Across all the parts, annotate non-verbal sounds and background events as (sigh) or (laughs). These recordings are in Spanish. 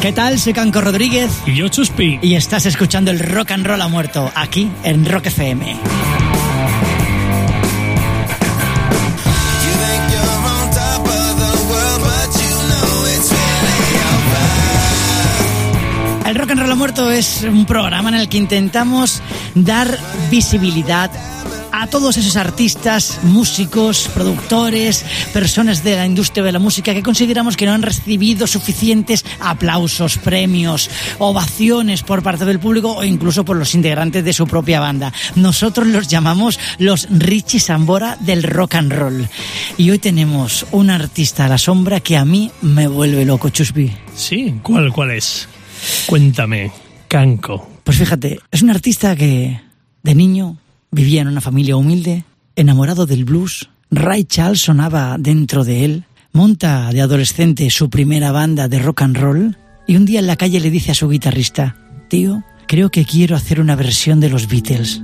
¿Qué tal? Soy Canco Rodríguez. Y yo Chuspi. Y estás escuchando el Rock and Roll ha muerto, aquí en Rock FM. Rock and Roll muerto es un programa en el que intentamos dar visibilidad a todos esos artistas, músicos, productores, personas de la industria de la música que consideramos que no han recibido suficientes aplausos, premios, ovaciones por parte del público o incluso por los integrantes de su propia banda. Nosotros los llamamos los Richie Sambora del rock and roll. Y hoy tenemos un artista a la sombra que a mí me vuelve loco, Chusby. Sí, ¿cuál, cuál es? Cuéntame, Canco. Pues fíjate, es un artista que de niño vivía en una familia humilde, enamorado del blues. Ray Charles sonaba dentro de él. Monta de adolescente su primera banda de rock and roll y un día en la calle le dice a su guitarrista, tío, creo que quiero hacer una versión de los Beatles.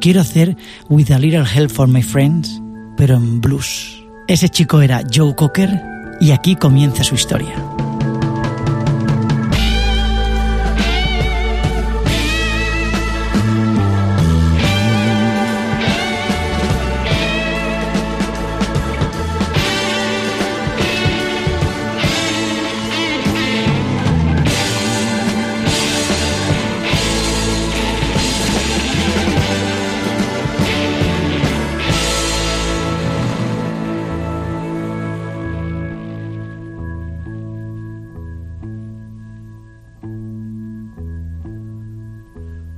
Quiero hacer With a Little Help for My Friends, pero en blues. Ese chico era Joe Cocker y aquí comienza su historia.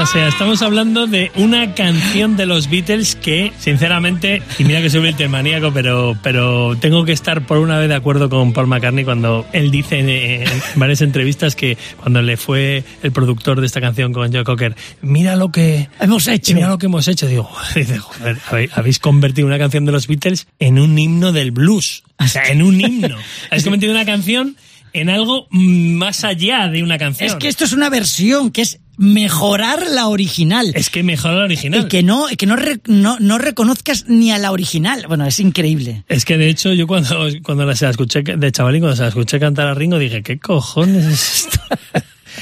O sea, estamos hablando de una canción de los Beatles que, sinceramente, y mira que soy Beatles maníaco, pero, pero tengo que estar por una vez de acuerdo con Paul McCartney cuando él dice en, en varias entrevistas que cuando le fue el productor de esta canción con Joe Cocker, mira lo que hemos hecho. Mira lo que hemos hecho. Digo, (laughs) dice, joder, habéis, habéis convertido una canción de los Beatles en un himno del blues. O sea, en un himno. (laughs) Habéis convertido una canción en algo más allá de una canción. Es que esto es una versión que es mejorar la original. Es que mejorar la original. Y que no, que no, re, no, no, reconozcas ni a la original. Bueno, es increíble. Es que de hecho yo cuando, cuando la, se la escuché, de chavalín, cuando se la escuché cantar a Ringo, dije, ¿qué cojones es esto?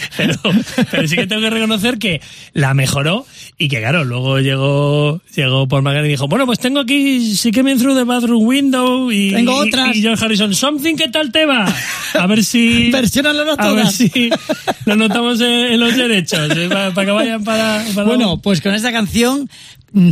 (laughs) Pero, pero, sí que tengo que reconocer que la mejoró y que claro, luego llegó llegó Paul McCartney y dijo, bueno, pues tengo aquí sí que me through the bathroom window y, tengo otras. y, George Harrison, something, ¿qué tal te va? A ver si... (laughs) Versionalo A ver si lo notamos en, en los derechos, eh, para, para, que vayan para... para bueno, pues con esta canción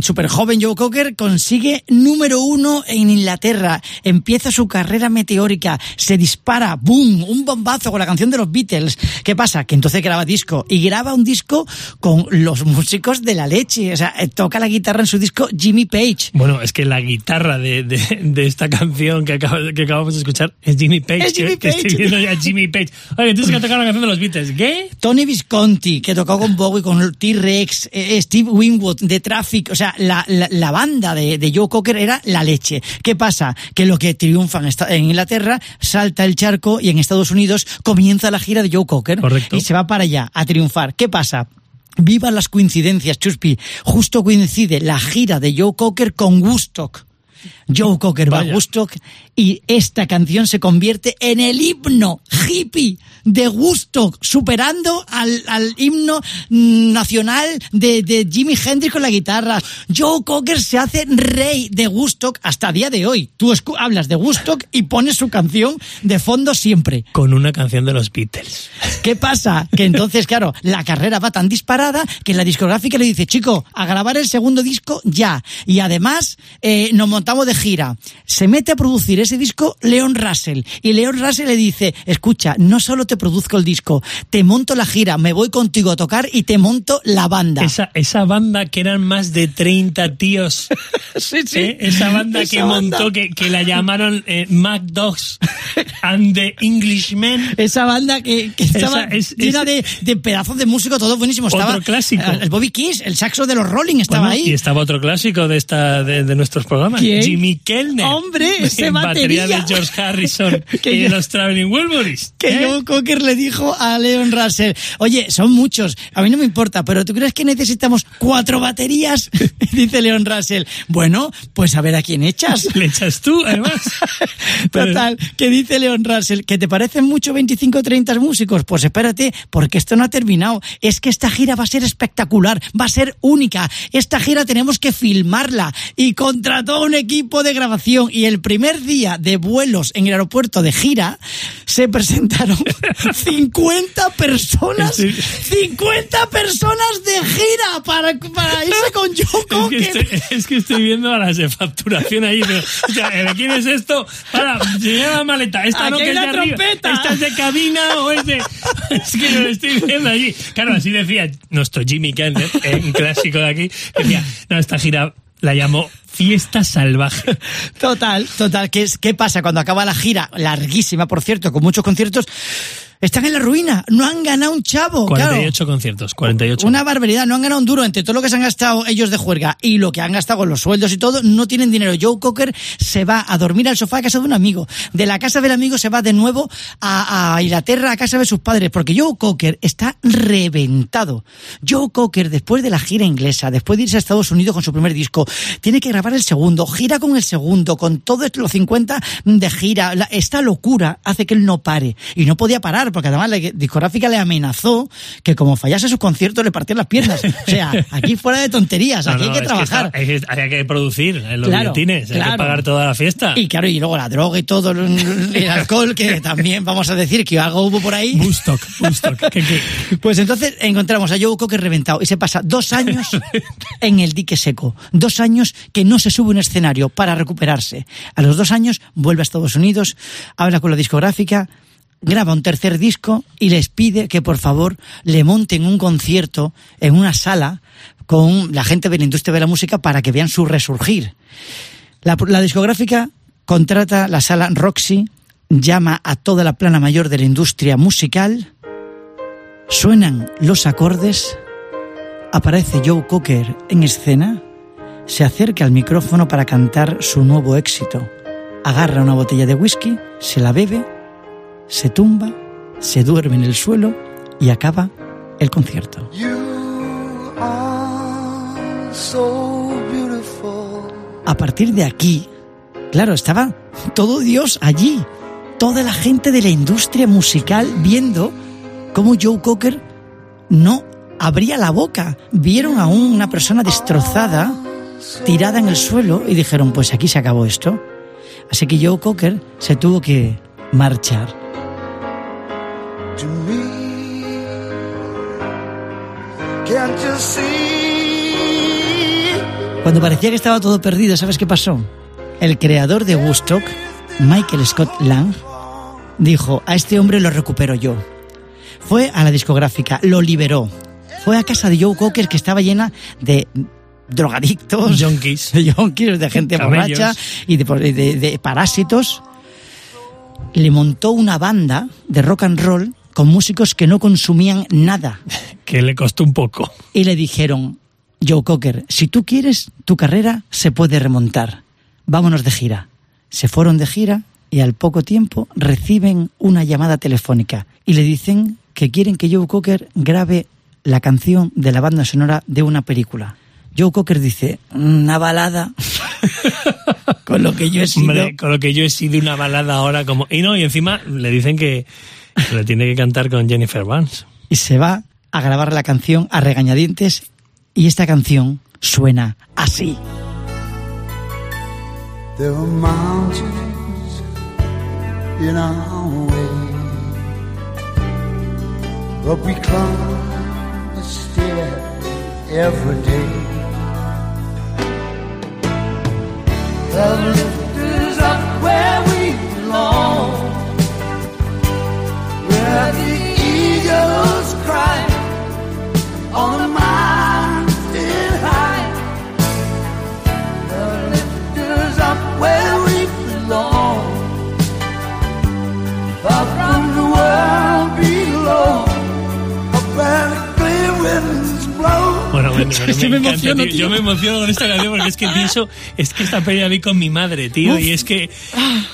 súper joven Joe Cocker consigue número uno en Inglaterra, empieza su carrera meteórica, se dispara, boom, un bombazo con la canción de los Beatles. ¿Qué pasa? Que entonces graba disco y graba un disco con los músicos de la leche, o sea, toca la guitarra en su disco Jimmy Page. Bueno, es que la guitarra de, de, de esta canción que, acabo, que, acabamos de escuchar es Jimmy Page. Es Jimmy que, Page. Que estoy viendo ya Jimmy Page. Oye, tienes que tocar la canción de los Beatles. ¿Qué? Tony Visconti, que tocó con Bowie, con T-Rex, eh, Steve Winwood, de Traffic, o sea, la, la, la banda de, de, Joe Cocker era la leche. ¿Qué pasa? Que lo que triunfa en, esta, en, Inglaterra salta el charco y en Estados Unidos comienza la gira de Joe Cocker Correcto. y se va para allá a triunfar. ¿Qué pasa? Viva las coincidencias, Chuspi. Justo coincide la gira de Joe Cocker con Woodstock. Joe Cocker va a Woodstock y esta canción se convierte en el himno hippie de Woodstock, superando al, al himno nacional de, de, Jimi Hendrix con la guitarra. Joe Cocker se hace rey de Woodstock hasta día de hoy. Tú hablas de Woodstock y pones su canción de fondo siempre. Con una canción de los Beatles. ¿Qué pasa? Que entonces, claro, la carrera va tan disparada que la discográfica le dice, chico, a grabar el segundo disco ya. Y además, eh, nos montamos de gira. Se mete a producir ese disco Leon Russell y Leon Russell le dice, escucha, no solo te produzco el disco, te monto la gira, me voy contigo a tocar y te monto la banda. Esa, esa banda que eran más de 30 tíos. (laughs) sí, sí. ¿eh? Esa banda Esa que banda. montó, que, que la llamaron eh, Mac Dogs and the Englishmen. Esa banda que, que Esa estaba es- llena es- de, de pedazos de músico, todo buenísimo. Otro Estaba clásico. El, el Bobby Kiss, el saxo de los Rolling estaba Bueno, ahí. Y estaba otro clásico de esta de, de nuestros programas. ¿Quién? Jimmy Kellner. Hombre, ese En batería batería. de George Harrison (laughs) Que y yo- los Traveling Wilburys. que ¿eh? Joe Cocker le dijo a Leon Russell, oye, son muchos, a mí no me importa, pero ¿tú crees que necesitamos cuatro baterías? (laughs) Dice Leon Russell, bueno, pues a ver a quién echas. (laughs) Le echas tú, además. Total, que dice Leon Russell, ¿que te parecen mucho 25 o 30 músicos? Pues espérate, porque esto no ha terminado. Es que esta gira va a ser espectacular, va a ser única. Esta gira tenemos que filmarla. Y contrató a un equipo de grabación. Y el primer día de vuelos en el aeropuerto de gira, se presentaron (laughs) 50 personas. Sí. 50 personas de gira para, para irse con Joe Es que, estoy, es que estoy viendo a las de facturación ahí. pero, o sea, ¿de quién es esto? Para, llega la maleta. Esta no que es de arriba. trompeta. Esta es de cabina o es de. (laughs) Es que lo estoy viendo allí. Claro, así decía nuestro Jimmy Kendall, un clásico de aquí. que Decía, no, esta gira la llamó Fiesta Salvaje. Total, total. ¿Qué, es, ¿Qué pasa cuando acaba la gira? Larguísima, por cierto, con muchos conciertos. Están en la ruina. No han ganado un chavo. claro. 48 conciertos, 48. Una barbaridad, no han ganado un duro entre todo lo que se han gastado ellos de juerga y lo que han gastado con los sueldos y todo, no tienen dinero. Joe Cocker se va a dormir al sofá a casa de un amigo. De la casa del amigo se va de nuevo a, a Inglaterra a casa de sus padres, porque Joe Cocker está reventado. Joe Cocker, después de la gira inglesa, después de irse a Estados Unidos con su primer disco, tiene que grabar el segundo, gira con el segundo, con todos los 50 de gira. La- esta locura hace que él no pare. Y no podía parar, porque además la discográfica le amenazó que como fallase sus conciertos le partían las piernas. O sea, aquí fuera de tonterías, (laughs) No, aquí no, hay que trabajar. está- hay que- que producir eh, los Claro, billetines, hay claro. que pagar toda la fiesta. Y claro, y luego la droga y todo, el alcohol, que también vamos a decir que algo hubo por ahí. Bustock, Bustock. ¿Qué- qué? Pues entonces encontramos a Joe Cocker reventado y se pasa dos años en el dique seco. Dos años que no se sube un escenario para recuperarse. A los dos años vuelve a Estados Unidos, habla con la discográfica, graba un tercer disco y les pide que por favor le monten un concierto en una sala con la gente de la industria de la música para que vean su resurgir. La, discográfica contrata la sala Roxy, llama a toda la plana mayor de la industria musical, suenan los acordes, aparece Joe Cocker en escena, se acerca al micrófono para cantar su nuevo éxito, agarra una botella de whisky, se la bebe, se tumba, se duerme en el suelo y acaba el concierto. So. A partir de aquí, claro, estaba todo Dios allí, toda la gente de la industria musical viendo cómo Joe Cocker no abría la boca. Vieron a una persona destrozada, tirada en el suelo y dijeron, pues aquí se acabó esto. Así que Joe Cocker se tuvo que marchar. To me. Can't you see? Cuando parecía que estaba todo perdido, ¿sabes qué pasó? El creador de Woodstock, Michael Scott Lang, dijo, a este hombre lo recupero yo. Fue a la discográfica, lo liberó. Fue a casa de Joe Cocker que estaba llena de drogadictos, Junkies. (laughs) de junkies, de gente borracha y de, de- de parásitos. Le montó una banda de rock and roll con músicos que no consumían nada (laughs) Que le costó un poco. y le dijeron, Joe Cocker, si tú quieres, tu carrera se puede remontar. Vámonos de gira. Se fueron de gira y al poco tiempo reciben una llamada telefónica y le dicen que quieren que Joe Cocker grabe la canción de la banda sonora de una película. Joe Cocker dice, una balada (laughs) con lo que yo he sido. Hombre, con lo que yo he sido una balada ahora como... Y no, y encima le dicen que le tiene que cantar con Jennifer Barnes. y se va a grabar la canción a regañadientes y esta canción suena así. There are mountains in our way, but we climb a stair every day. The Bueno, me encanta, emociono, tío. tío. Yo me emociono con esta canción porque es que pienso, es que esta peli la vi con mi madre, tío, Uf. y es que,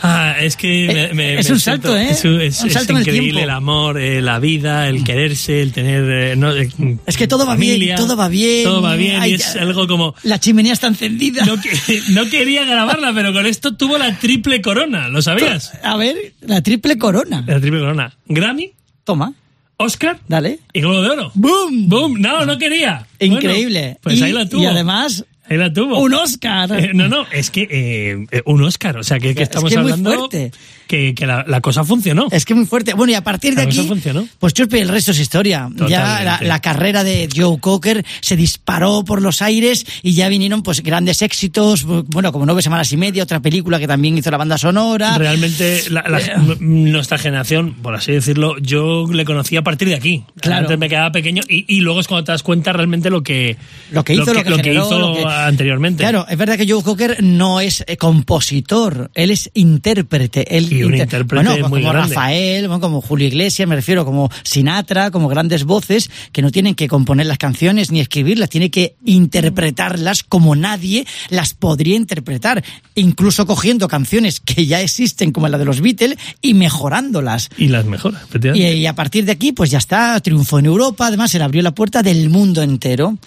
ah, es que me, Eh, me- es un salto, ¿eh? Es, un- es- Un es salto en el increíble el amor, eh, la vida, el quererse, el tener, eh, no, eh, Es que todo va bien, todo va bien. todo va bien Ay, y es algo como La chimenea está encendida. no, que- no quería grabarla, pero con esto tuvo la triple corona, ¿lo sabías? A ver, la triple corona. La triple corona, Grammy, Toma, Oscar dale. y Globo de Oro. ¡Boom! ¡Boom! No, no quería. Increíble. Bueno, pues y, ahí la tuvo. y además, Ahí la tuvo. un Oscar. Eh, no, no, es que eh, eh, un Oscar, o sea, que, que Es estamos muy hablando fuerte. que, que la, la cosa funcionó. Es que muy fuerte. Bueno, y a partir de La cosa aquí, funcionó. pues Chuspe, el resto es historia. Ya la, la carrera de Joe Cocker se disparó por los aires y ya vinieron pues grandes éxitos. Bueno, como Nueve Semanas y Media, otra película que también hizo la banda sonora. Realmente, Eh. nuestra generación, por así decirlo, yo le conocí a partir de aquí. Claro. Antes me quedaba pequeño y, y luego es cuando te das cuenta realmente lo que, Lo que hizo, lo que, generó, hizo lo que- anteriormente. Claro, es verdad que Joe Cocker no es eh, compositor, él es intérprete. Él Y un inter- intérprete bueno, muy como grande. Rafael, bueno, como Julio Iglesias, me refiero, como Sinatra, como grandes voces que no tienen que componer las canciones ni escribirlas, tiene que interpretarlas como nadie las podría interpretar, incluso cogiendo canciones que ya existen como la de los Beatles y mejorándolas. Y las mejora, Y, y a partir de aquí, pues ya está, triunfó en Europa, además se le abrió la puerta del mundo entero.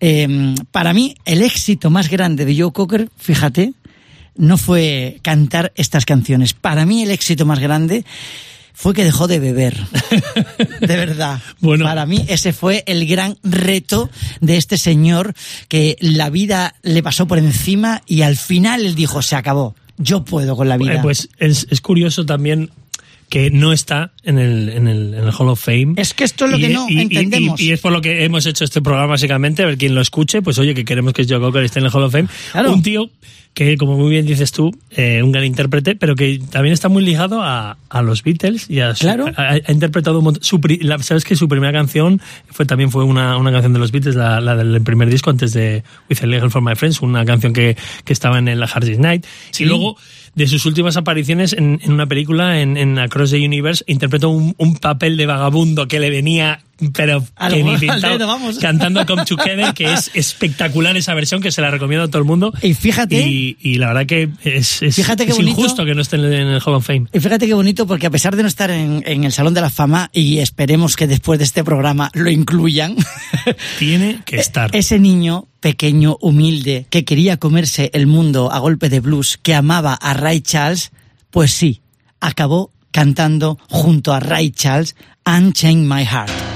Eh, para mí, el éxito más grande de Joe Cocker, fíjate, no fue cantar estas canciones. Para mí, el éxito más grande fue que dejó de beber. De verdad. (laughs) Bueno. Para mí, ese fue el gran reto de este señor que la vida le pasó por encima y al final él dijo, se acabó. Yo puedo con la vida. Eh, pues es, es curioso también que no está en el, en el, en el Hall of Fame. Es que esto es lo Y- que no y- y- entendemos. Y, es por lo que hemos hecho este programa, básicamente, a ver quién lo escuche. Pues oye, que queremos que Joe Cocker esté en el Hall of Fame. Claro. Un tío que, como muy bien dices tú, eh, un gran intérprete, pero que también está muy ligado a, a los Beatles y a Claro. ha, ha interpretado un montón. su la- Sabes que su primera canción fue también fue una, una canción de los Beatles, la, la del primer disco antes de With a Little for My Friends, una canción que, que estaba en el Hard Night. Sí. Y luego de sus últimas apariciones en, en una película, en, en Across the Universe, interpretó un, un papel de vagabundo que le venía, pero que ni pintado, dedo, vamos. cantando Come Together, que es espectacular esa versión, que se la recomiendo a todo el mundo. Y fíjate- Y, y la verdad que es, es, Fíjate es bonito. injusto que no esté en el, en el Hall of Fame. Y fíjate qué bonito, porque a pesar de no estar en, en el Salón de la Fama, y esperemos que después de este programa lo incluyan, (laughs) Tiene que estar. ese niño pequeño, humilde, que quería comerse el mundo a golpe de blues, que amaba a Ray Charles, pues sí, acabó cantando junto a Ray Charles Unchain My Heart.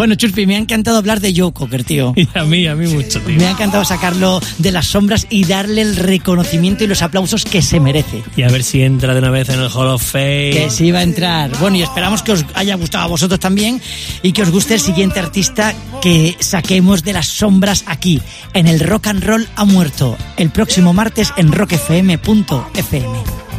Bueno, Chuspi, me ha encantado hablar de Joe Cocker, tío. (laughs) Y a mí, a mí mucho, tío. Me ha encantado sacarlo de las sombras y darle el reconocimiento y los aplausos que se merece. Y a ver si entra de una vez en el Hall of Fame. Que sí va a entrar. Bueno, y esperamos que os haya gustado a vosotros también y que os guste el siguiente artista que saquemos de las sombras aquí, en el Rock and Roll ha muerto, el próximo martes en rockfm.fm.